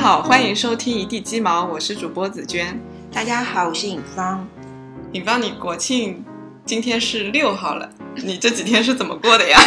好，欢迎收听一地鸡毛，我是主播紫娟。大家好，我是尹芳。尹芳，你国庆今天是六号了，你这几天是怎么过的呀？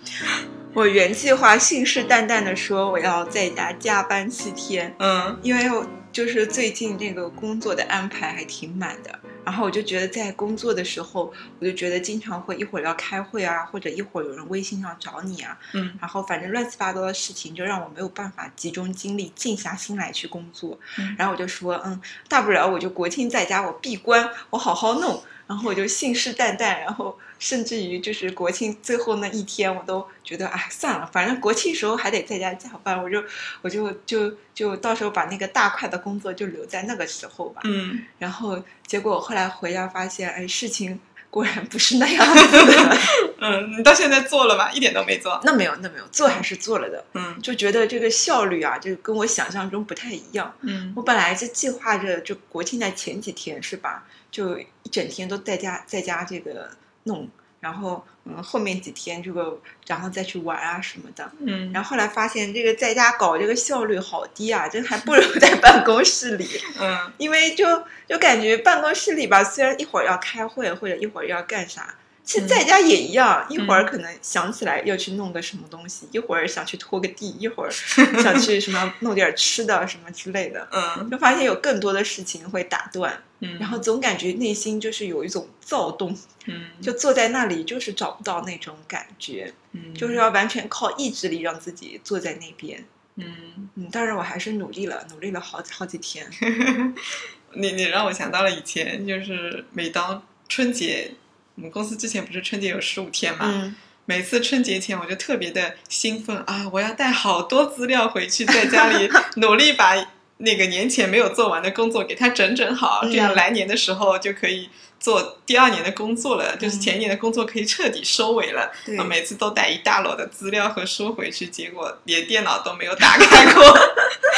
我原计划信誓旦旦的说我要在家加班七天，嗯因为我就是最近这个工作的安排还挺满的，然后我就觉得在工作的时候，我就觉得经常会一会儿要开会啊，或者一会儿有人微信上找你啊，嗯然后反正乱七八糟的事情，就让我没有办法集中精力、静下心来去工作。嗯然后我就说，嗯，大不了我就国庆在家，我闭关，我好好弄。然后我就信誓旦旦，然后甚至于就是国庆最后那一天，我都觉得，哎，算了，反正国庆时候还得在家加班，我就我就就就到时候把那个大块的工作就留在那个时候吧。嗯，然后结果我后来回家发现，哎，事情果然不是那样子的。嗯，你到现在做了吗？一点都没做。那没有，那没有，做还是做了的，嗯就觉得这个效率啊，就跟我想象中不太一样。嗯我本来是计划着，就国庆的前几天是吧，就一整天都在家在家这个弄，然后嗯后面几天这个然后再去玩啊什么的。嗯，然后后来发现这个在家搞这个效率好低啊，这还不如 在办公室里，嗯因为就就感觉办公室里吧，虽然一会儿要开会或者一会儿要干啥。其实在家也一样，一会儿可能想起来要去弄个什么东西，一会儿想去拖个地，一会儿 想去什么弄点吃的什么之类的。嗯就发现有更多的事情会打断，嗯，然后总感觉内心就是有一种躁动，嗯就坐在那里就是找不到那种感觉，嗯就是要完全靠意志力让自己坐在那边。嗯，嗯，当然我还是努力了，努力了好好几天。你你让我想到了以前，就是每当春节，我们公司之前不是春节有十五天嘛，嗯，每次春节前我就特别的兴奋啊！我要带好多资料回去，在家里 努力把那个年前没有做完的工作给它整整好，嗯这样来年的时候就可以做第二年的工作了，就是嗯前年的工作可以彻底收尾了。每次都带一大摞的资料和书回去，结果连电脑都没有打开过，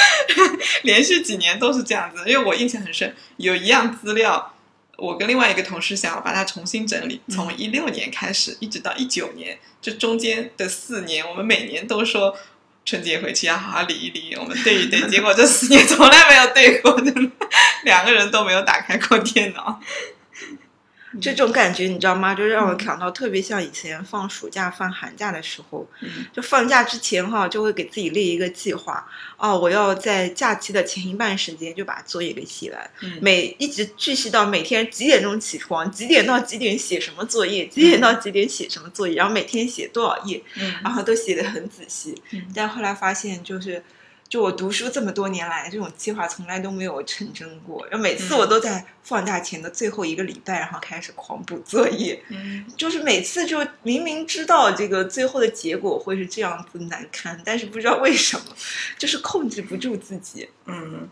连续几年都是这样子。因为我印象很深，有一样资料。我跟另外一个同事想要把它重新整理，嗯从一六年开始一直到一九年，这中间的四年，我们每年都说春节回去要好好理一理，我们对一对，结果这四年从来没有对过，两个人都没有打开过电脑。这种感觉你知道吗？就让我想到特别像以前放暑假、放寒假的时候，嗯就放假之前哈，就会给自己列一个计划。哦，我要在假期的前一半时间就把作业给写完，嗯每一直继续到每天几点钟起床，几点到几点写什么作业，几点到几点写什么作业，然后每天写多少页，嗯然后都写的很仔细。嗯但后来发现，就是就我读书这么多年来，这种计划从来都没有成真过。然后每次嗯我都在放假前的最后一个礼拜，然后开始狂补作业。嗯 就是每次就明明知道这个最后的结果会是这样子难堪，但是不知道为什么，就是控制不住自己。嗯，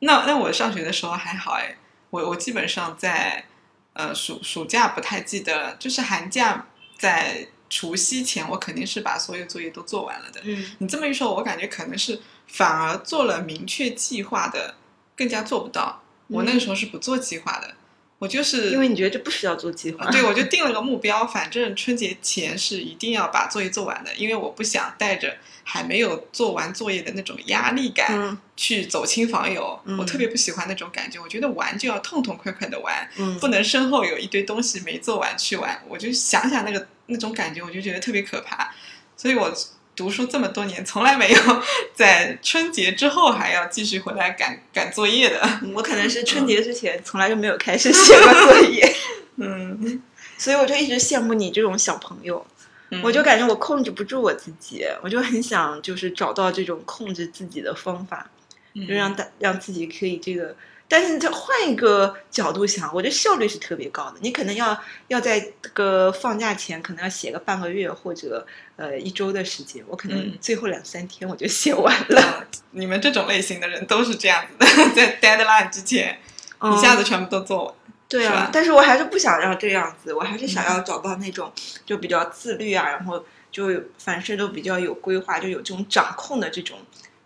那那我上学的时候还好哎，我我基本上在呃暑暑假不太记得，就是寒假在除夕前，我肯定是把所有作业都做完了的。嗯你这么一说，我感觉可能是反而做了明确计划的更加做不到。我那个时候是不做计划的，我就是因为你觉得这不需要做计划。对，我就定了个目标，反正春节前是一定要把作业做完的，因为我不想带着还没有做完作业的那种压力感嗯去走亲访友。嗯我特别不喜欢那种感觉，我觉得玩就要痛痛快快的玩，嗯，不能身后有一堆东西没做完去玩。我就想想那个那种感觉，我就觉得特别可怕。所以我读书这么多年，从来没有在春节之后还要继续回来赶赶作业的。我可能是春节之前从来就没有开始写过作业，嗯，所以我就一直羡慕你这种小朋友。嗯我就感觉我控制不住我自己，我就很想就是找到这种控制自己的方法，嗯就让大让自己可以这个。但是再换一个角度想，我觉得效率是特别高的。你可能要要在这个放假前，可能要写个半个月或者呃一周的时间，我可能嗯最后两三天我就写完了。啊你们这种类型的人都是这样子的，在 deadline 之前嗯一下子全部都做完。对啊，但是我还是不想要这样子，我还是想要找到那种就比较自律啊，然后就凡事都比较有规划，就有这种掌控的这种，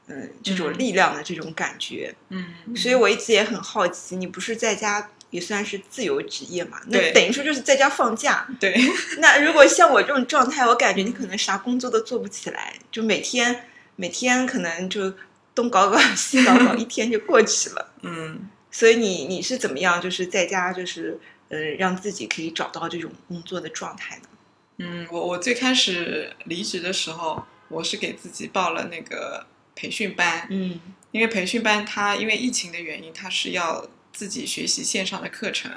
嗯，这种嗯力量的这种感觉。嗯，所以我一直也很好奇，你不是在家也算是自由职业嘛？那对等于说就是在家放假。对，那如果像我这种状态，我感觉你可能啥工作都做不起来，就每天每天可能就东搞搞西搞搞，一天就过去了。嗯。所以你你是怎么样，就是在家就是呃让自己可以找到这种工作的状态呢？嗯，我我最开始离职的时候，我是给自己报了那个培训班，嗯。因为培训班它因为疫情的原因，它是要自己学习线上的课程，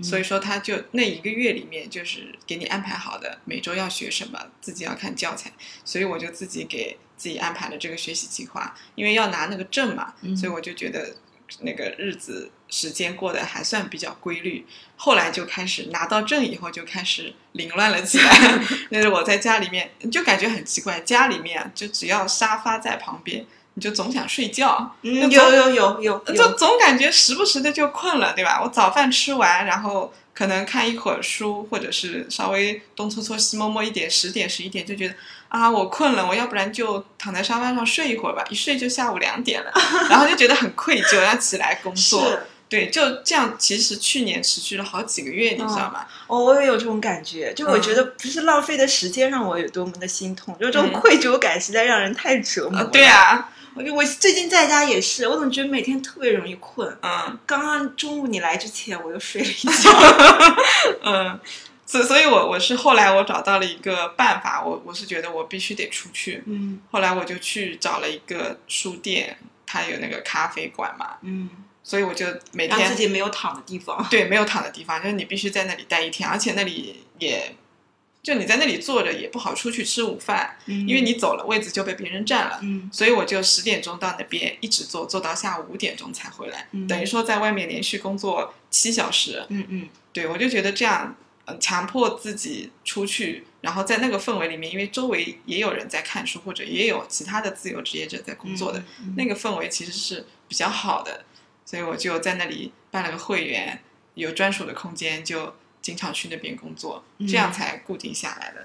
所以说他就那一个月里面就是给你安排好的，每周要学什么，自己要看教材，所以我就自己给自己安排了这个学习计划，因为要拿那个证嘛，嗯。所以我就觉得那个日子时间过得还算比较规律。后来就开始拿到证以后，就开始凌乱了起来。那是我在家里面，就感觉很奇怪，家里面啊就只要沙发在旁边，你就总想睡觉，嗯，有有有有就有，总感觉时不时的就困了，对吧？我早饭吃完，然后可能看一会儿书，或者是稍微东搓搓西摸摸一点，十点十一点就觉得啊，我困了，我要不然就躺在沙发上睡一会儿吧，一睡就下午两点了，然后就觉得很愧疚，要起来工作。对，就这样，其实去年持续了好几个月，你知道吗？哦，我也有这种感觉，就我嗯觉得不是浪费的时间让我有多么的心痛，就这种嗯愧疚感实在让人太折磨。对啊，我就我最近在家也是，我总觉得每天特别容易困。嗯刚刚中午你来之前，我又睡了一觉。嗯，所所以我我是后来我找到了一个办法，我我是觉得我必须得出去，嗯后来我就去找了一个书店，它有那个咖啡馆嘛，嗯，所以我就每天自己没有躺的地方。对没有躺的地方，就是你必须在那里待一天，而且那里也就你在那里坐着也不好出去吃午饭，嗯因为你走了位子就被别人占了。嗯所以我就十点钟到那边一直坐，坐到下午五点钟才回来，嗯等于说在外面连续工作七小时。嗯嗯对我就觉得这样，呃，强迫自己出去，然后在那个氛围里面，因为周围也有人在看书，或者也有其他的自由职业者在工作的，嗯那个氛围其实是比较好的，所以我就在那里办了个会员，有专属的空间，就经常去那边工作，这样才固定下来的。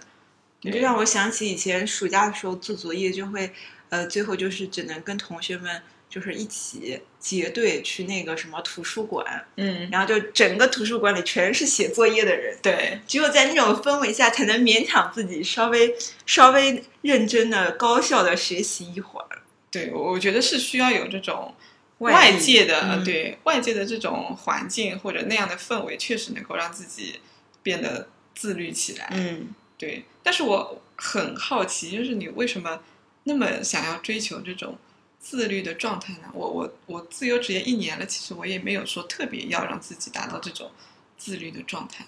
你就让我想起以前暑假的时候做作业，就会呃，最后就是只能跟同学们就是一起结队去那个什么图书馆，嗯，然后就整个图书馆里全是写作业的人，对，只有在那种氛围下，才能勉强自己稍微稍微认真的、高效的学习一会儿。对，我我觉得是需要有这种外界的，嗯对外界的这种环境或者那样的氛围，确实能够让自己变得自律起来。嗯对，但是我很好奇，就是你为什么那么想要追求这种自律的状态呢？我我我自由职业一年了，其实我也没有说特别要让自己达到这种自律的状态。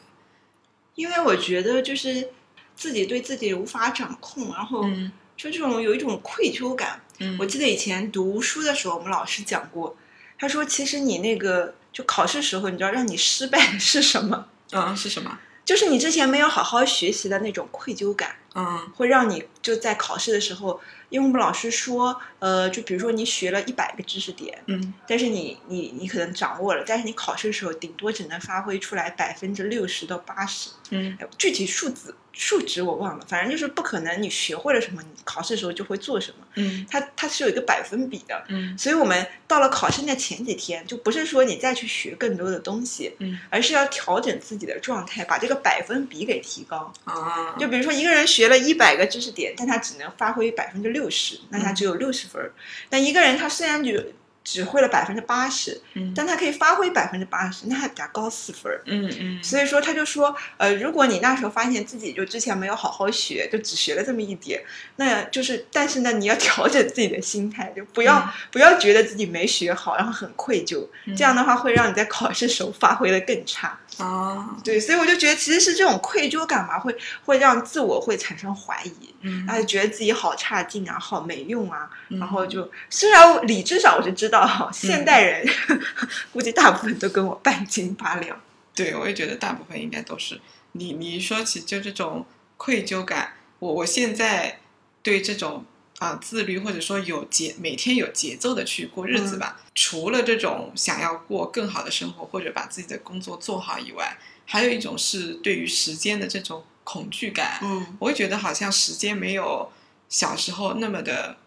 因为我觉得就是自己对自己无法掌控，然后嗯就这种有一种愧疚感。嗯我记得以前读书的时候，我们老师讲过，他说其实你那个就考试时候，你知道让你失败的是什么？嗯是什么？就是你之前没有好好学习的那种愧疚感，嗯。会让你就在考试的时候，因为我们老师说，呃，就比如说你学了一百个知识点，嗯。但是你你你可能掌握了，但是你考试的时候顶多只能发挥出来百分之六十到八十，嗯。哎具体数字数值我忘了，反正就是不可能你学会了什么，你考试的时候就会做什么，嗯它它是有一个百分比的。嗯所以，我们到了考试那前几天，就不是说你再去学更多的东西，嗯而是要调整自己的状态，把这个百分比给提高。啊，就比如说，一个人学了一百个知识点，但他只能发挥百分之六十，那他只有六十分儿。但一个人他虽然只只会了百分之八十，嗯但他可以发挥百分之八十，那还比他高四分儿。嗯嗯所以说，他就说，呃，如果你那时候发现自己就之前没有好好学，就只学了这么一点，那就是，但是呢，你要调整自己的心态，就不要、嗯不要觉得自己没学好，然后很愧疚，嗯这样的话会让你在考试时候发挥的更差。啊对，所以我就觉得其实是这种愧疚感嘛，会会让自我会产生怀疑，嗯然后觉得自己好差劲啊，好没用啊，嗯然后就虽然理智上我是知道哈，现代人、估计大部分都跟我半斤八两。对，我也觉得大部分应该都是你。你说起就这种愧疚感，我我现在对这种啊、自律或者说有节每天有节奏的去过日子吧，除了这种想要过更好的生活或者把自己的工作做好以外，还有一种是对于时间的这种恐惧感。嗯我会觉得好像时间没有小时候那么的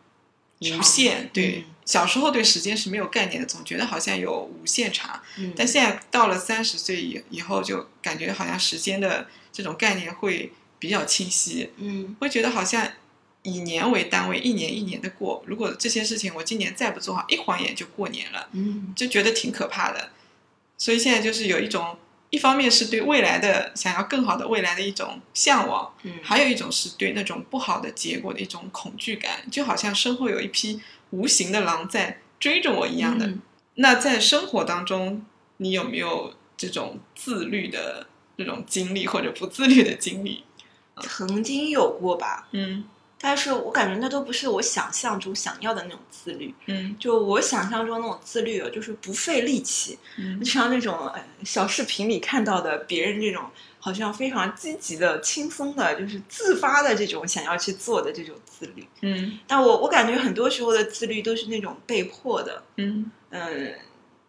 无限。对，嗯小时候对时间是没有概念的，总觉得好像有无限长。嗯但现在到了三十岁以以后，就感觉好像时间的这种概念会比较清晰，嗯会觉得好像以年为单位，一年一年的过。如果这些事情我今年再不做好，一晃眼就过年了，嗯就觉得挺可怕的。所以现在就是有一种，一方面是对未来的想要更好的未来的一种向往，嗯还有一种是对那种不好的结果的一种恐惧感，就好像身后有一匹无形的狼在追着我一样的。嗯那在生活当中，你有没有这种自律的这种经历，或者不自律的经历？曾经有过吧，嗯但是我感觉那都不是我想象中想要的那种自律。嗯就我想象中那种自律，就是不费力气，嗯就像那种呃小视频里看到的别人这种好像非常积极的、轻松的，就是自发的这种想要去做的这种自律。嗯但我我感觉很多时候的自律都是那种被迫的，嗯嗯。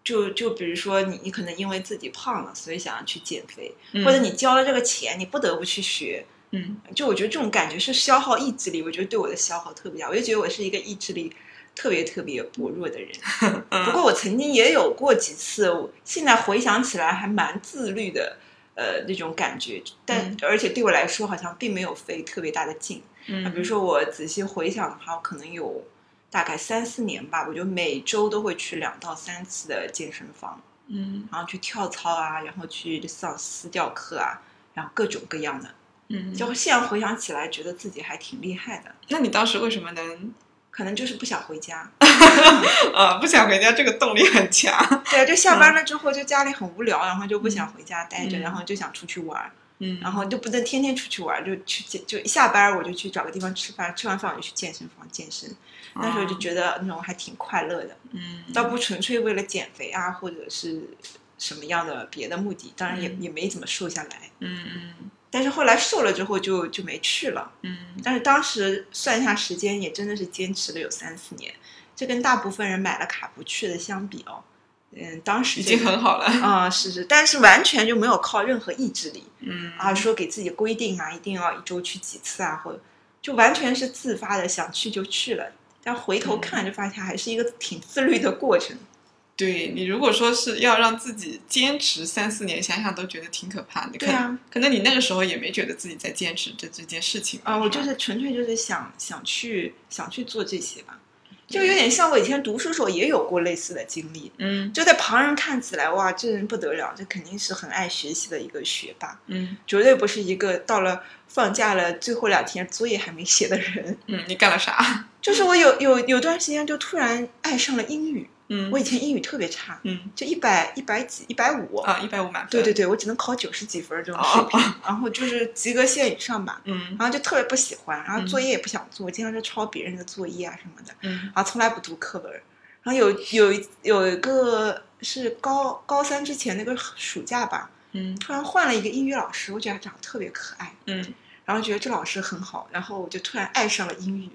就就比如说你，你可能因为自己胖了，所以想要去减肥，嗯，或者你交了这个钱，你不得不去学。嗯就我觉得这种感觉是消耗意志力，我觉得对我的消耗特别大。我就觉得我是一个意志力特别特别薄弱的人。不过我曾经也有过几次，我现在回想起来还蛮自律的，呃，那种感觉。但、嗯而且对我来说，好像并没有费特别大的劲。嗯，比如说我仔细回想的话，我可能有大概三四年吧，我就每周都会去两到三次的健身房，嗯然后去跳操啊，然后去上私教课啊，然后各种各样的。嗯，就现在回想起来，觉得自己还挺厉害的。那你当时为什么能可能就是不想回家，呃 不想回家？这个动力很强。对，就下班了之后就家里很无聊，然后就不想回家待着，嗯然后就想出去玩，嗯，然后就不能天天出去玩，就去，就一下班我就去找个地方吃饭，吃完饭我就去健身房健身。那时候就觉得那种还挺快乐的，嗯，倒不纯粹为了减肥啊，或者是什么样的别的目的，当然也、嗯也没怎么瘦下来。嗯嗯但是后来瘦了之后就就没去了，嗯但是当时算一下时间，也真的是坚持了有三四年。这跟大部分人买了卡不去的相比哦，嗯，当时已这个经很好了。啊、是是，但是完全就没有靠任何意志力嗯啊，说给自己规定啊，一定要一周去几次啊，或者就完全是自发的，想去就去了。但回头嗯看，就发现还是一个挺自律的过程。对你如果说是要让自己坚持三四年，想想都觉得挺可怕的。对啊，可能你那个时候也没觉得自己在坚持这这件事情啊，我就是纯粹就是想想去想去做这些吧，就有点像我以前读书时候也有过类似的经历。嗯就在旁人看起来，哇，这人不得了，这肯定是很爱学习的一个学霸，嗯绝对不是一个到了放假了最后两天作业还没写的人。嗯，你干了啥？就是我有有有段时间就突然爱上了英语，嗯。我以前英语特别差，嗯。就一百一百几一百五，啊，一百五满分。对对对，我只能考九十几分这种水平，然后就是及格线以上吧。嗯。然后就特别不喜欢，然后嗯。作业也不想做，经常就抄别人的作业啊什么的，嗯。然后从来不读课文。然后有有一有一个是高高三之前那个暑假吧，嗯。突然换了一个英语老师，我觉得他长得特别可爱，嗯，然后觉得这老师很好，然后我就突然爱上了英语。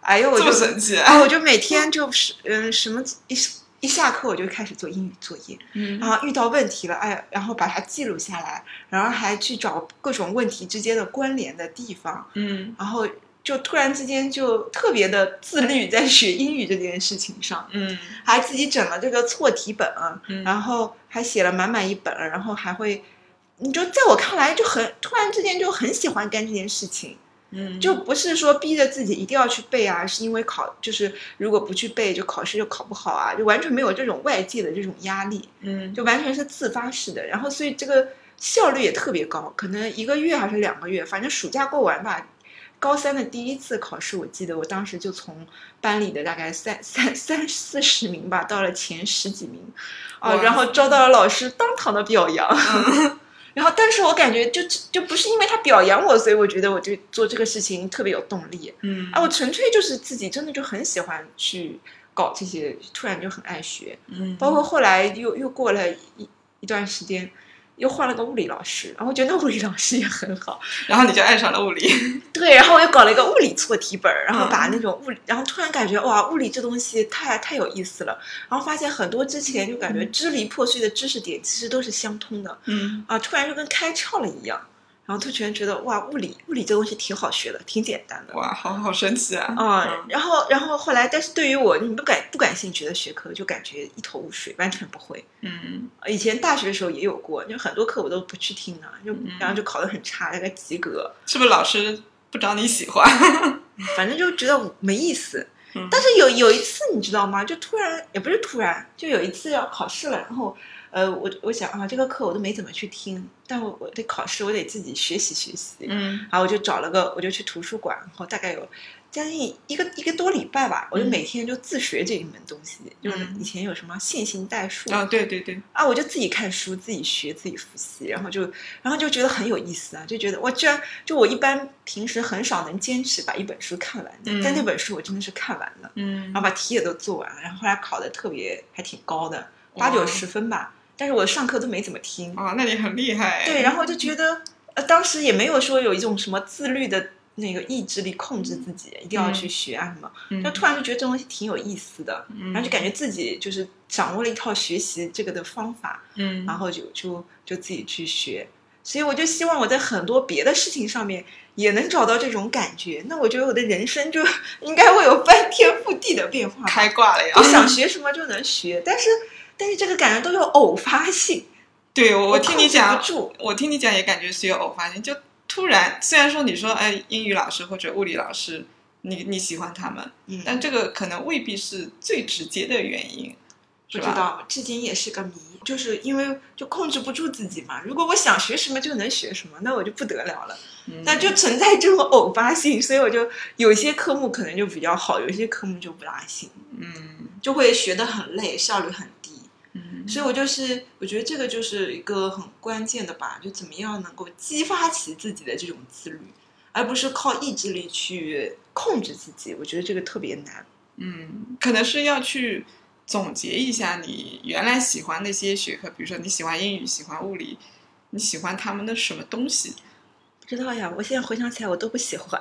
哎呦，我就么神奇。啊，我就每天就是嗯什么一一下课我就开始做英语作业，嗯然后遇到问题了，哎，然后把它记录下来，然后还去找各种问题之间的关联的地方，嗯然后就突然之间就特别的自律，在学英语这件事情上，嗯还自己整了这个错题本，嗯然后还写了满满一本，然后还会，你就在我看来就很突然之间就很喜欢干这件事情，嗯，就不是说逼着自己一定要去背啊，是因为考就是如果不去背就考试就考不好啊，就完全没有这种外界的这种压力。嗯就完全是自发式的，然后所以这个效率也特别高，可能一个月还是两个月，反正暑假过完吧。高三的第一次考试，我记得我当时就从班里的大概三三三四十名吧，到了前十几名，啊、然后遭到了老师当堂的表扬。嗯 然后，但是我感觉就就不是因为他表扬我，所以我觉得我就做这个事情特别有动力。嗯啊，我纯粹就是自己真的就很喜欢去搞这些，突然就很爱学。嗯，包括后来又又过了一一段时间，又换了个物理老师，然后觉得那物理老师也很好，然后你就爱上了物理。对，然后我又搞了一个物理错题本儿，然后把嗯。那种物理，然后突然感觉哇，物理这东西太太有意思了，然后发现很多之前就感觉支离破碎的知识点其实都是相通的嗯。啊，突然就跟开窍了一样，然后突然觉得哇，物理物理这东西挺好学的，挺简单的。哇，好好神奇啊！啊、然后，然后后来，但是对于我你不感不感兴趣的学科，就感觉一头雾水，完全不会。嗯以前大学的时候也有过，就很多课我都不去听的，就嗯然后就考得很差，大概及格。是不是老师不不找你喜欢。反正就觉得没意思。嗯但是有有一次你知道吗？就突然也不是突然，就有一次要考试了，然后呃，我我想啊，这个课我都没怎么去听，但我我得考试，我得自己学习学习。嗯。然后我就找了个，我就去图书馆，然后大概有将近一个一个多礼拜吧，我就嗯。每天就自学这一门东西，就是嗯。以前有什么线性代数啊，对对对，啊，我就自己看书，自己学，自己复习，然后就然后就觉得很有意思啊，就觉得我居然就我一般平时很少能坚持把一本书看完的，嗯但那本书我真的是看完了，嗯。然后把题也都做完了，然后后来考的特别还挺高的，八九十分吧，但是我上课都没怎么听，啊，那你很厉害。对，然后就觉得，呃，当时也没有说有一种什么自律的那个意志力控制自己，一定要去学啊什么，嗯。就突然就觉得这东西挺有意思的，嗯。然后就感觉自己就是掌握了一套学习这个的方法，嗯，然后就就就自己去学，所以我就希望我在很多别的事情上面也能找到这种感觉，那我觉得我的人生就 应该会有翻天覆地的变化。开挂了呀。我！想学什么就能学，但是但是这个感觉都有偶发性，对我我听你讲不，住，我听你讲也感觉是有偶发性，就突然虽然说你说哎英语老师或者物理老师，你你喜欢他们，嗯，但这个可能未必是最直接的原因？不知道，至今也是个谜，就是因为就控制不住自己嘛。如果我想学什么就能学什么，那我就不得了了。嗯那就存在这种偶发性，所以我就有些科目可能就比较好，有些科目就不大行，嗯就会学得很累，效率很低。嗯所以我就是，我觉得这个就是一个很关键的吧，就怎么样能够激发起自己的这种自律，而不是靠意志力去控制自己。我觉得这个特别难。嗯，可能是要去总结一下你原来喜欢那些学科，比如说你喜欢英语，喜欢物理，你喜欢他们的什么东西？不知道呀，我现在回想起来，我都不喜欢。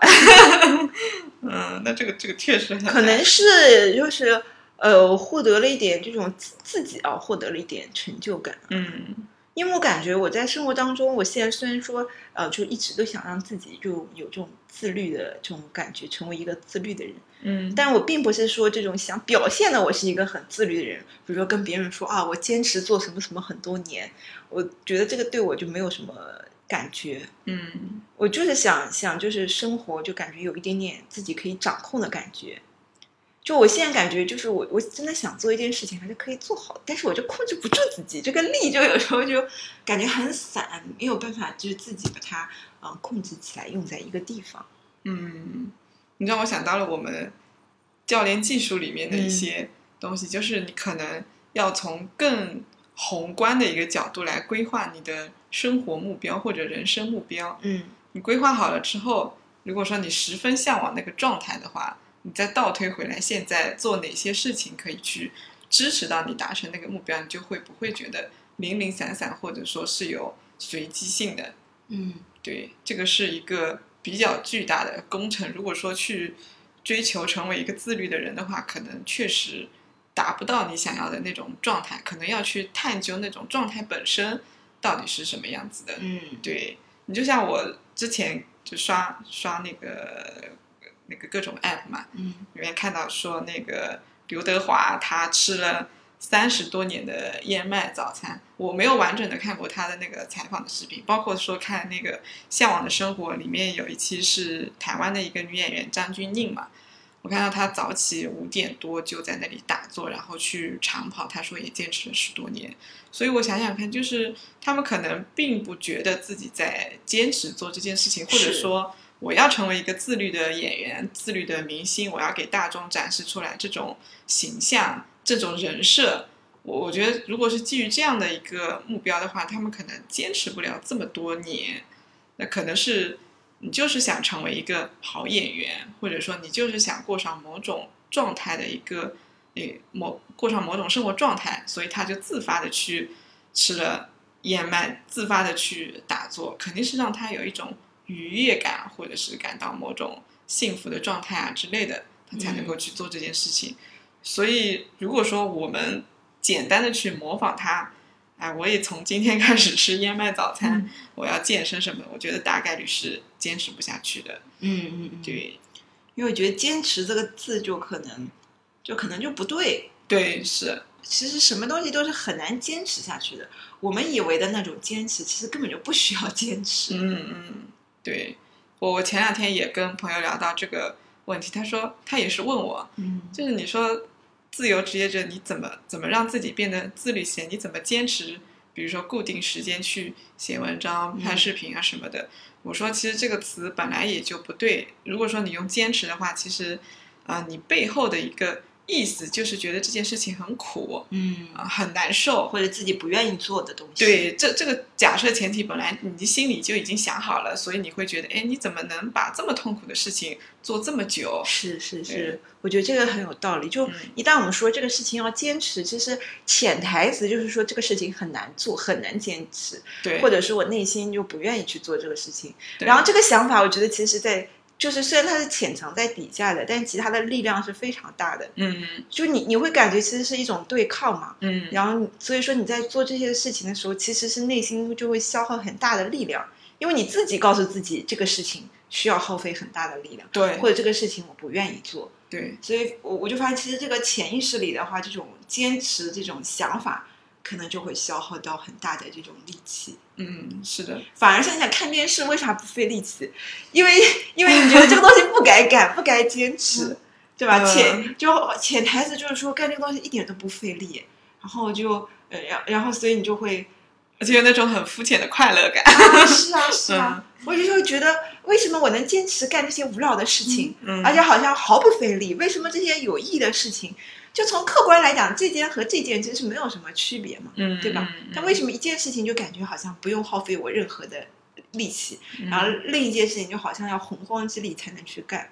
嗯，那这个这个确实很可能是就是呃，我获得了一点这种自自己啊，获得了一点成就感。嗯因为我感觉我在生活当中，我现在虽然说呃，就一直都想让自己就有这种自律的这种感觉，成为一个自律的人，嗯但我并不是说这种想表现的我是一个很自律的人，比如说跟别人说啊，我坚持做什么什么很多年，我觉得这个对我就没有什么感觉。嗯我就是想想，就是生活就感觉有一点点自己可以掌控的感觉。就我现在感觉，就是我我真的想做一件事情，还是可以做好，但是我就控制不住自己，这个力就有时候就感觉很散，没有办法就是自己把它嗯、呃控制起来，用在一个地方。嗯，你让我想到了我们教练技术里面的一嗯些东西，就是你可能要从更宏观的一个角度来规划你的生活目标或者人生目标。嗯你规划好了之后，如果说你十分向往那个状态的话，你再倒推回来，现在做哪些事情可以去支持到你达成那个目标，你就会不会觉得零零散散，或者说是有随机性的。嗯对，这个是一个比较巨大的工程。如果说去追求成为一个自律的人的话，可能确实达不到你想要的那种状态，可能要去探究那种状态本身到底是什么样子的。嗯对你就像我之前就刷刷那个那个各种 app 嘛，嗯里面看到说那个刘德华他吃了三十多年的燕麦早餐，我没有完整的看过他的那个采访的视频，包括说看那个《向往的生活》里面有一期是台湾的一个女演员张钧甯嘛。我看到她早起五点多就在那里打坐，然后去长跑。她说也坚持了十多年，所以我想想看，就是他们可能并不觉得自己在坚持做这件事情，或者说我要成为一个自律的演员、自律的明星，我要给大众展示出来这种形象、这种人设。我我觉得，如果是基于这样的一个目标的话，他们可能坚持不了这么多年。那可能是你就是想成为一个好演员，或者说你就是想过上某种状态的一个，诶，某过上某种生活状态，所以他就自发的去吃了燕麦，自发的去打坐，肯定是让他有一种愉悦感，或者是感到某种幸福的状态啊之类的，他才能够去做这件事情。所以，如果说我们简单的去模仿他，哎，我也从今天开始吃燕麦早餐，嗯我要健身什么的，我觉得大概率是坚持不下去的。嗯嗯嗯，对，因为我觉得“坚持”这个字就可能就可能就不对。对，是，其实什么东西都是很难坚持下去的。我们以为的那种坚持，其实根本就不需要坚持。嗯嗯，对，我我前两天也跟朋友聊到这个问题，他说他也是问我，嗯就是你说自由职业者你怎么怎么让自己变得自律些？你怎么坚持？比如说固定时间去写文章、拍视频啊什么的。我说其实这个词本来也就不对。如果说你用坚持的话，其实啊、呃你背后的一个意思就是觉得这件事情很苦嗯，啊、很难受。或者自己不愿意做的东西。，对，这这个假设前提本来你心里就已经想好了，所以你会觉得，哎，你怎么能把这么痛苦的事情做这么久？是是是，我觉得这个很有道理。就嗯一旦我们说这个事情要坚持，其实潜台词就是说这个事情很难做，很难坚持，对，或者是我内心就不愿意去做这个事情。然后这个想法，我觉得其实在就是虽然它是潜藏在底下的，但其实它的力量是非常大的。嗯。就你你会感觉其实是一种对抗嘛，嗯，然后所以说你在做这些事情的时候，其实是内心就会消耗很大的力量，因为你自己告诉自己这个事情需要耗费很大的力量，对或者这个事情我不愿意做，对，所以我我就发现其实这个潜意识里的话，这种坚持这种想法，可能就会消耗掉很大的这种力气。嗯，是的，反而想想看电视为啥不费力气？因为因为你觉得这个东西不该干，不该坚持，对吧？嗯潜就潜台词就是说干这个东西一点都不费力，然后就呃然然后所以你就会而且有那种很肤浅的快乐感。啊是啊是啊，嗯我就会觉得为什么我能坚持干这些无聊的事情，嗯，而且好像毫不费力？为什么这些有意义的事情，就从客观来讲，这件和这件其实是没有什么区别嘛？嗯，对吧嗯？但为什么一件事情就感觉好像不用耗费我任何的力气，嗯然后另一件事情就好像要洪荒之力才能去干？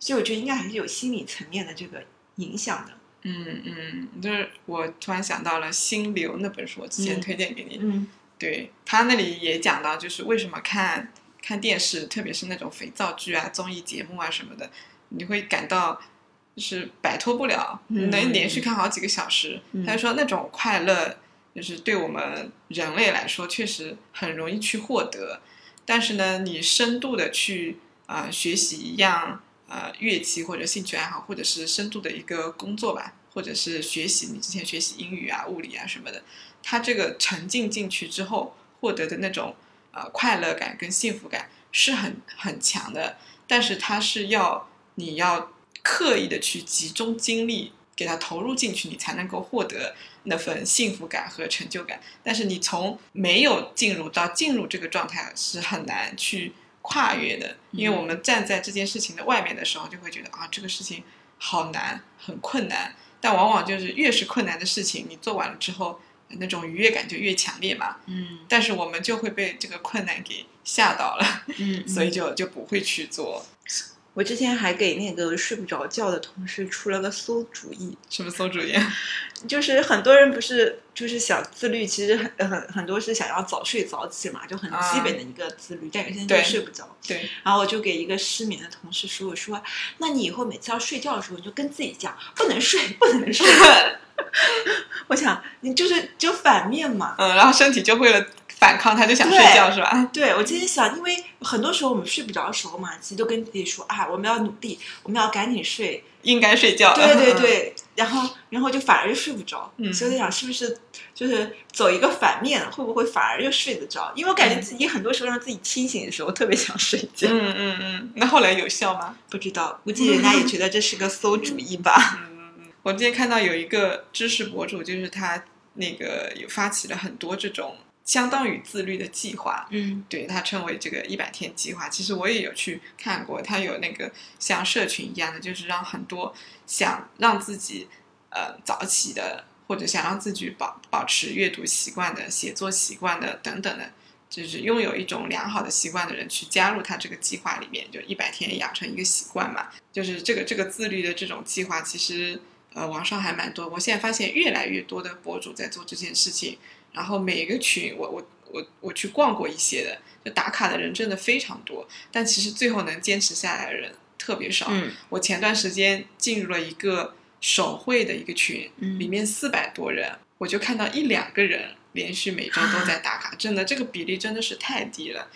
所以我觉得应该还是有心理层面的这个影响的。嗯嗯，就是我突然想到了《心流》那本书，我之前嗯推荐给你。嗯对他那里也讲到，就是为什么看看电视，特别是那种肥皂剧啊、综艺节目啊什么的，你会感到就是摆脱不了，嗯能连续看好几个小时。嗯他就说那种快乐，就是对我们人类来说确实很容易去获得，但是呢，你深度的去啊、呃学习一样呃乐器或者兴趣爱好，或者是深度的一个工作吧，或者是学习你之前学习英语啊、物理啊什么的，他这个沉浸进去之后获得的那种呃快乐感跟幸福感是很很强的，但是它是要你要刻意的去集中精力给它投入进去，你才能够获得那份幸福感和成就感。但是你从没有进入到进入这个状态是很难去跨越的，因为我们站在这件事情的外面的时候，就会觉得啊这个事情好难，很困难。但往往就是越是困难的事情，你做完了之后，那种愉悦感就越强烈嘛。嗯但是我们就会被这个困难给吓到了，嗯，所以就就不会去做。我之前还给那个睡不着觉的同事出了个馊主意，什么馊主意？就是很多人不是就是想自律，其实很很很多是想要早睡早起嘛，就很基本的一个自律，但有些人就睡不着。对，然后我就给一个失眠的同事说：“我说，那你以后每次要睡觉的时候，你就跟自己讲，不能睡，不能睡。”我想，你就是就反面嘛。嗯，然后身体就会了反抗，他就想睡觉，是吧？对我今天想，因为很多时候我们睡不着的时候嘛，其实都跟自己说啊，我们要努力，我们要赶紧睡。应该睡觉。对对对，然后然后就反而又睡不着。嗯所以我在想，是不是就是走一个反面，会不会反而又睡得着？因为我感觉自己很多时候让自己清醒的时候，特别想睡觉。嗯嗯嗯，那后来有效吗？不知道，估计人家也觉得这是个馊 主意吧。嗯，我今天看到有一个知识博主，就是他那个有发起了很多这种相当于自律的计划，嗯对它称为这个一百天计划。其实我也有去看过，它有那个像社群一样的，就是让很多想让自己呃早起的，或者想让自己保保持阅读习惯的、写作习惯的等等的。就是拥有一种良好的习惯的人去加入他这个计划里面，就一百天养成一个习惯嘛。就是这个这个自律的这种计划，其实呃网上还蛮多。我现在发现越来越多的博主在做这件事情，然后每一个群，我我我我去逛过一些的，就打卡的人真的非常多，但其实最后能坚持下来的人特别少。嗯我前段时间进入了一个手绘的一个群，嗯里面四百多人，我就看到一两个人连续每周都在打卡，真的这个比例真的是太低了，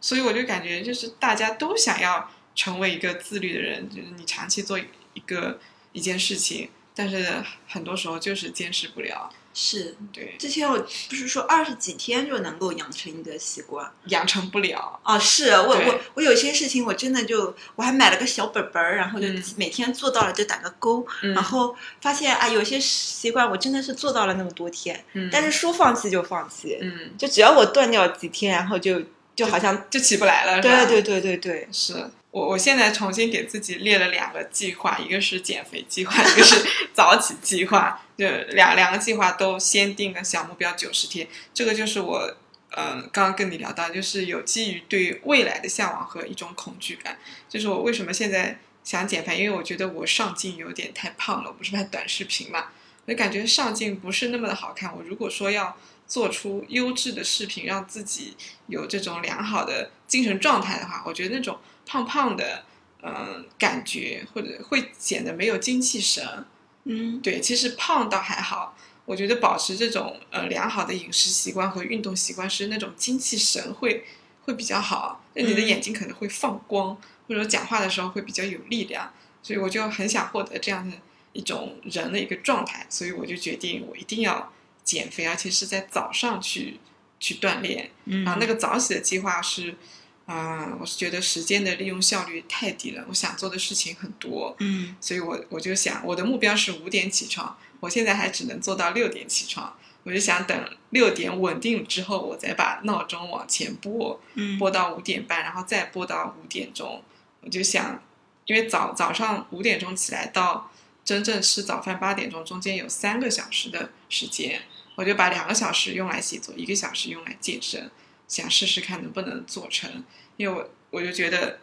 所以我就感觉就是大家都想要成为一个自律的人，就是你长期做一个一件事情，但是很多时候就是坚持不了。是。对，之前我不是说二十几天就能够养成一个习惯？养成不了。啊，是我我我有些事情我真的就我还买了个小本本儿，然后就嗯每天做到了就打个勾，嗯。然后发现啊有些习惯我真的是做到了那么多天，嗯。但是说放弃就放弃，嗯，就只要我断掉几天，然后就就好像就起不来了。对对对对对，是我我现在重新给自己列了两个计划，一个是减肥计划，一个是 早起计划，就两两个计划都先定了小目标九十天。这个就是我呃刚刚跟你聊到，就是有基于对未来的向往和一种恐惧感，就是我为什么现在想减肥，因为我觉得我上镜有点太胖了，我不是拍短视频嘛，我就感觉上镜不是那么的好看。我如果说要做出优质的视频，让自己有这种良好的精神状态的话，我觉得那种胖胖的，嗯、感觉或者会显得没有精气神。嗯对，其实胖倒还好，我觉得保持这种呃良好的饮食习惯和运动习惯是那种精气神会会比较好，那你的嗯眼睛可能会放光，或者说讲话的时候会比较有力量，所以我就很想获得这样的一种人的一个状态，所以我就决定我一定要减肥，而且是在早上去去锻炼。嗯然后那个早起的计划是，啊、我是觉得时间的利用效率太低了，我想做的事情很多，嗯所以我我就想，我的目标是五点起床，我现在还只能做到六点起床，我就想等六点稳定了之后，我再把闹钟往前拨，嗯拨到五点半，然后再拨到五点钟。我就想，因为早早上五点钟起来到真正吃早饭八点钟中间有三个小时的时间，我就把两个小时用来写作，一个小时用来健身，想试试看能不能做成。因为我我就觉得，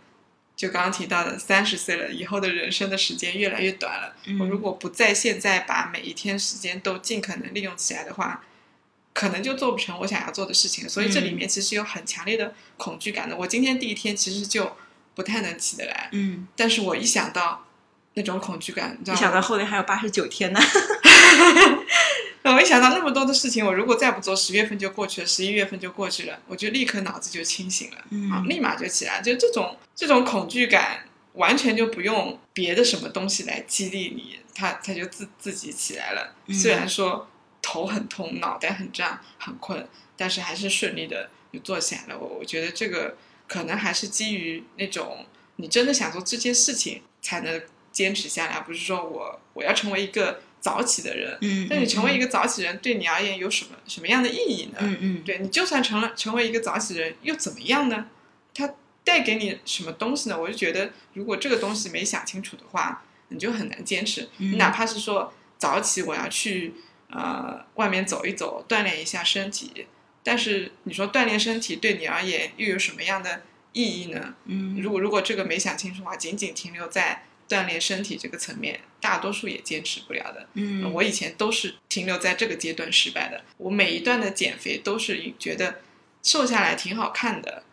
就刚刚提到的，三十岁了以后的人生的时间越来越短了。嗯我如果不在现在把每一天时间都尽可能利用起来的话，可能就做不成我想要做的事情。所以这里面其实有很强烈的恐惧感的。我今天第一天其实就不太能起得来，嗯，但是我一想到那种恐惧感，你知道吗？没想到后面还有八十九天呢，我一想到那么多的事情，我如果再不做，十月份就过去了，十一月份就过去了，我就立刻脑子就清醒了。啊，嗯立马就起来，就这种这种恐惧感，完全就不用别的什么东西来激励你，它它就自自己起来了。嗯虽然说头很痛、脑袋很胀、很困，但是还是顺利的就做起来了。我我觉得这个可能还是基于那种你真的想做这件事情才能坚持下来，不是说我我要成为一个早起的人。嗯，那你成为一个个早起人，对你而言有什么什么样的意义呢？嗯嗯对你就算成了成为一个早起人，又怎么样呢？它带给你什么东西呢？我就觉得，如果这个东西没想清楚的话，你就很难坚持。嗯你哪怕是说早起我要去呃外面走一走，锻炼一下身体，但是你说锻炼身体对你而言又有什么样的意义呢？嗯如果如果这个没想清楚的话，仅仅停留在锻炼身体这个层面，大多数也坚持不了的。嗯，我以前都是停留在这个阶段失败的。我每一段的减肥都是觉得瘦下来挺好看的，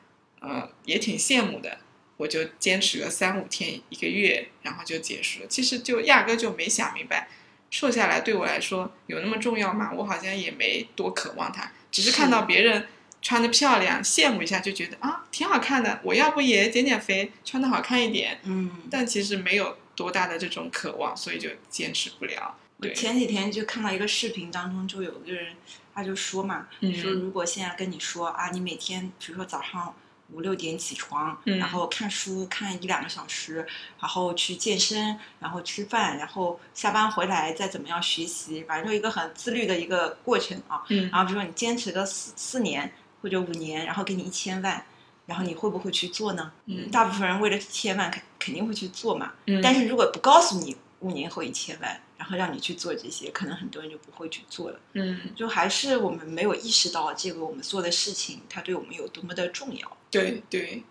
呃，也挺羡慕的，我就坚持个三五天、一个月，然后就结束了。其实就压根就没想明白，瘦下来对我来说有那么重要吗？我好像也没多渴望它，只是看到别人穿的漂亮，羡慕一下就觉得啊挺好看的，我要不也减减肥，穿的好看一点。嗯。但其实没有多大的这种渴望，所以就坚持不了。对，我前几天就看到一个视频当中，就有个人他就说嘛，嗯说如果现在跟你说啊，你每天比如说早上五六点起床，嗯然后看书看一两个小时，然后去健身，然后吃饭，然后下班回来再怎么样学习，反正就一个很自律的一个过程啊。嗯然后比如说你坚持个四四年或者五年，然后给你一千万，然后你会不会去做呢？嗯大部分人为了千万肯肯定会去做嘛。嗯但是如果不告诉你五年后一千万，然后让你去做这些，可能很多人就不会去做了。嗯，就还是我们没有意识到这个我们做的事情，它对我们有多么的重要。对对，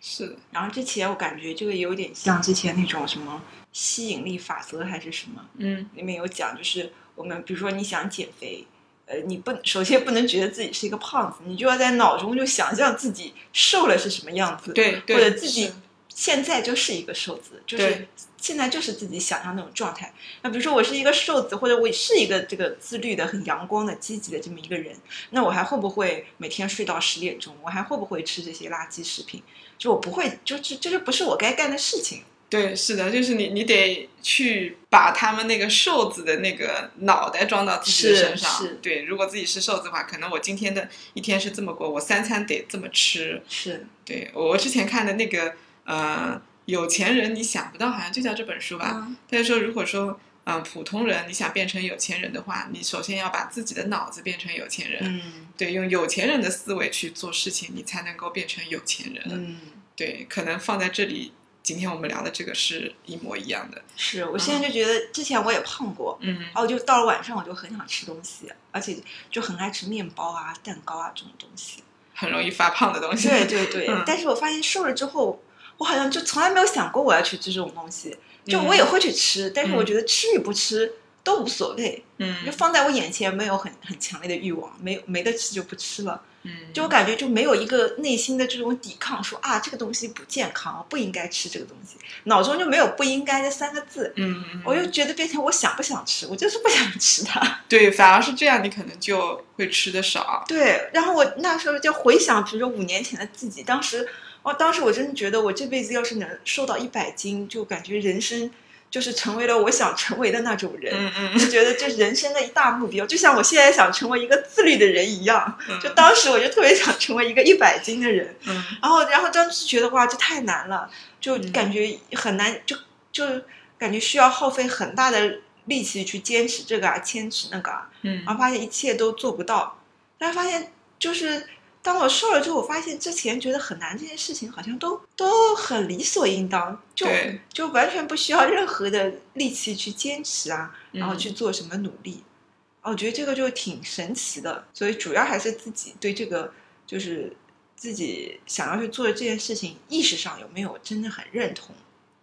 是的，然后之前我感觉这个有点像之前那种什么吸引力法则还是什么，嗯里面有讲，就是我们比如说你想减肥，呃，你不首先不能觉得自己是一个胖子，你就要在脑中就想象自己瘦了是什么样子，对对，或者自己现在就是一个瘦子，就是现在就是自己想象那种状态。那比如说我是一个瘦子，或者我是一个这个自律的、很阳光的、积极的这么一个人，那我还会不会每天睡到十点钟？我还会不会吃这些垃圾食品？就我不会，就这这就不是我该干的事情。对，是的，就是你，你得去把他们那个瘦子的那个脑袋装到自己的身上。是对，如果自己是瘦子的话，可能我今天的一天是这么过，我三餐得这么吃。是，对我之前看的那个呃，有钱人你想不到，好像就叫这本书吧。嗯他就说，如果说嗯、呃普通人你想变成有钱人的话，你首先要把自己的脑子变成有钱人。嗯对，用有钱人的思维去做事情，你才能够变成有钱人。嗯，对，可能放在这里，今天我们聊的这个是一模一样的。是我现在就觉得，之前我也胖过，嗯然后就到了晚上我就很想吃东西，而且就很爱吃面包啊、蛋糕啊这种东西。很容易发胖的东西。对对对，嗯但是我发现瘦了之后，我好像就从来没有想过我要去吃这种东西。就嗯我也会去吃，但是我嗯觉得吃与不吃都无所谓，嗯就放在我眼前没有很很强烈的欲望，没有没得吃就不吃了。嗯，就我感觉就没有一个内心的这种抵抗，说啊这个东西不健康，我不应该吃这个东西，脑中就没有不应该这三个字。嗯嗯，我就觉得变成我想不想吃，我就是不想吃它。对，反而是这样，你可能就会吃的少。对，然后我那时候就回想，比如说五年前的自己，当时，哦，当时我真的觉得我这辈子要是能瘦到一百斤，就感觉人生就是成为了我想成为的那种人。嗯嗯就觉得这是人生的一大目标，就像我现在想成为一个自律的人一样。嗯，就当时我就特别想成为一个一百斤的人，嗯然后然后当时觉得哇，这太难了，就嗯感觉很难，就就感觉需要耗费很大的力气去坚持这个啊，坚持那个啊，嗯然后发现一切都做不到，但是发现就是当我瘦了之后，我发现之前觉得很难这件事情，好像都都很理所应当，就就完全不需要任何的力气去坚持啊，然后嗯去做什么努力。哦，我觉得这个就挺神奇的，所以主要还是自己对这个就是自己想要去做的这件事情意识上有没有真的很认同。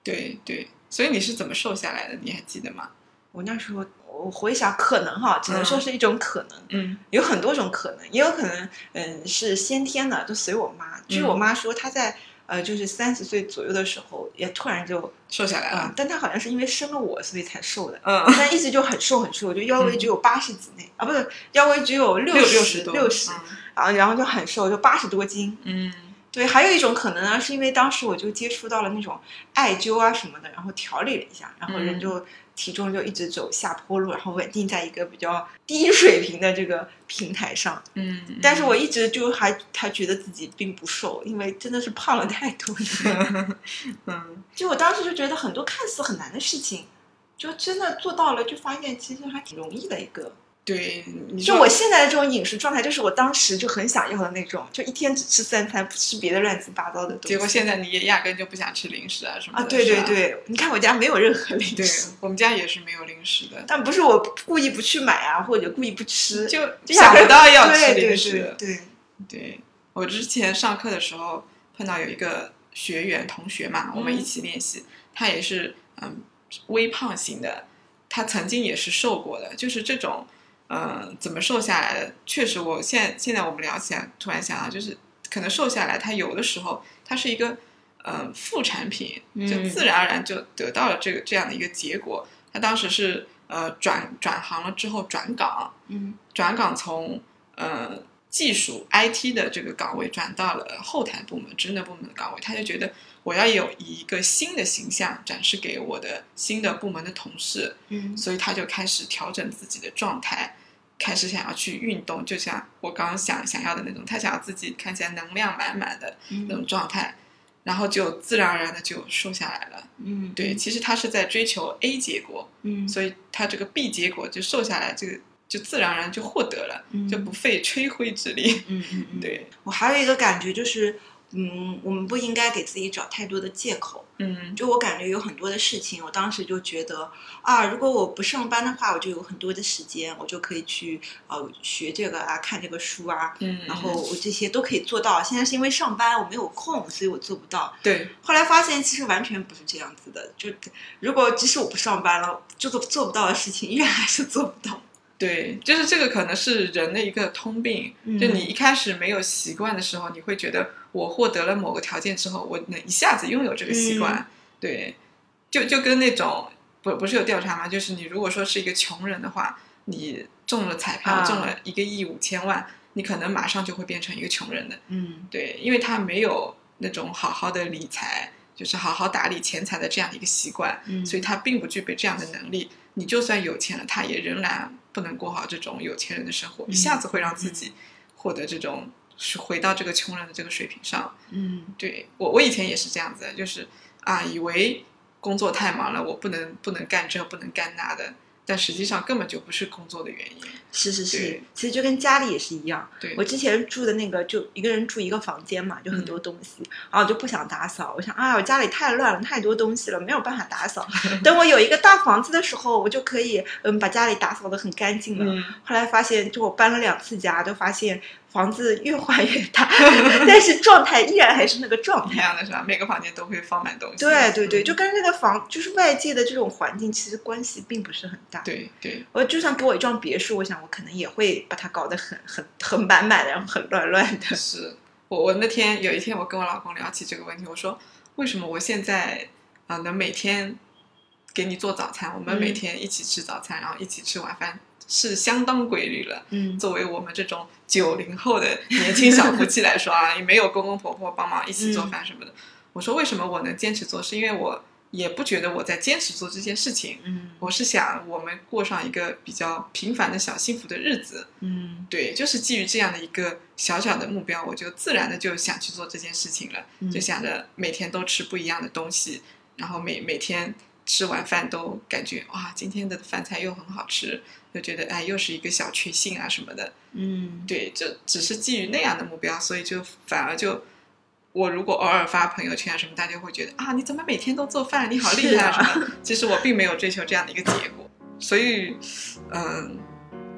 对对，所以你是怎么瘦下来的？你还记得吗？我那时候我回想，可能哈，只能说是一种可能。嗯有很多种可能，也有可能，嗯，是先天的，就随我妈。据我妈说，她在呃，就是三十岁左右的时候，也突然就，瘦下来啊、了。但她好像是因为生了我，所以才瘦的。嗯，但一直就很瘦很瘦，就腰围只有八十几内、啊，不是腰围只有六六十多，六十，然后然后就很瘦，就八十多斤。嗯对，还有一种可能呢，是因为当时我就接触到了那种艾灸啊什么的，然后调理了一下，然后人嗯就体重就一直走下坡路，然后稳定在一个比较低水平的这个平台上。嗯，但是我一直就还还觉得自己并不瘦，因为真的是胖了太多了。嗯就我当时就觉得很多看似很难的事情，就真的做到了，就发现其实还挺容易的一个。对，就我现在的这种饮食状态，就是我当时就很想要的那种，就一天只吃三餐，不吃别的乱七八糟的东西。结果现在你也压根就不想吃零食啊什么的。啊，对对，对，你看我家没有任何零对食，我们家也是没有零食的，但不是我故意不去买啊，或者故意不吃，就就想不到要吃零食。对对，对我之前上课的时候碰到有一个学员同学嘛，我们一起练习，他也是嗯微胖型的，他曾经也是瘦过的，就是这种嗯怎么瘦下来的？确实，我现在现在我们聊起来，突然想到，就是可能瘦下来，他有的时候它是一个嗯副产品，就嗯自然而然就得到了这个这样的一个结果。他当时是呃转转行了之后转岗，嗯转岗从呃技术 IT 的这个岗位转到了后台部门、职能部门的岗位，他就觉得我要有一个新的形象展示给我的新的部门的同事，嗯。所以他就开始调整自己的状态，开始想要去运动，就像我刚刚想想要的那种，他想要自己看起来能量满满的那种嗯状态，然后就自然而然的就瘦下来了。嗯，对，其实他是在追求 A 结果，嗯，所以他这个 B 结果就瘦下来，这个就自然而然就获得了，嗯。就不费吹灰之力。嗯嗯嗯，对，我还有一个感觉就是，嗯，我们不应该给自己找太多的借口。嗯就我感觉有很多的事情，我当时就觉得啊，如果我不上班的话，我就有很多的时间，我就可以去呃学这个啊，看这个书啊，嗯，然后我这些都可以做到。现在是因为上班我没有空，所以我做不到。对后来发现其实完全不是这样子的，就如果即使我不上班了，就做做不到的事情，依然还是做不到。对，就是这个可能是人的一个通病。嗯就你一开始没有习惯的时候，你会觉得我获得了某个条件之后，我能一下子拥有这个习惯。对，就就跟那种不不是有调查吗？就是你如果说是一个穷人的话，你中了彩票，啊中了一个亿五千万，你可能马上就会变成一个穷人的。嗯对，因为他没有那种好好的理财，就是好好打理钱财的这样一个习惯，嗯所以他并不具备这样的能力。你就算有钱了，他也仍然不能过好这种有钱人的生活，嗯一下子会让自己获得这种是回到这个穷人的这个水平上。嗯对我，我以前也是这样子，就是啊，以为工作太忙了，我不能不能干这不能干那的，但实际上根本就不是工作的原因。是是是，其实就跟家里也是一样。对，我之前住的那个就一个人住一个房间嘛，就很多东西，然后我就不想打扫。我想啊，我家里太乱了，太多东西了，没有办法打扫。等我有一个大房子的时候，我就可以嗯把家里打扫的很干净了。嗯，后来发现，就我搬了两次家，都发现房子越换越大，但是状态依然还是那个状态。一样的是吧？每个房间都会放满东西。对对对，嗯就跟那个房就是外界的这种环境其实关系并不是很大。对对，我就算给我一幢别墅，我想我可能也会把它搞得很很很满满的，然后很乱乱的。是我我那天有一天我跟我老公聊起这个问题，我说为什么我现在啊、能每天给你做早餐，我们嗯每天一起吃早餐，然后一起吃晚饭，是相当规律了。嗯。作为我们这种九零后的年轻小夫妻来说啊，也没有公公婆婆帮忙一起做饭什么的。我说为什么我能坚持做，是因为我也不觉得我在坚持做这件事情，嗯。我是想我们过上一个比较平凡的小幸福的日子。嗯。对，就是基于这样的一个小小的目标，我就自然的就想去做这件事情了，嗯。就想着每天都吃不一样的东西，然后每每天吃完饭都感觉哇，今天的饭菜又很好吃，就觉得哎，又是一个小确幸啊什么的。嗯对，就只是基于那样的目标，所以就反而就。我如果偶尔发朋友圈啊什么，大家会觉得啊，你怎么每天都做饭？你好厉害啊什么的。其实我并没有追求这样的一个结果，所以，嗯，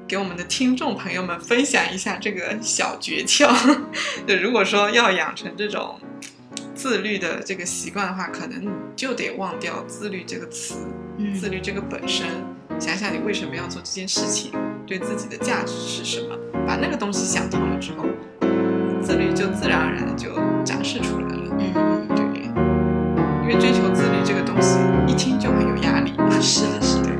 给我们的听众朋友们分享一下这个小诀窍。就如果说要养成这种自律的这个习惯的话可能你就得忘掉自律这个词自律这个本身想想你为什么要做这件事情对自己的价值是什么把那个东西想通了之后自律就自然而然的就展示出来了嗯。对？因为追求自律这个东西一听就很有压力。是的是的。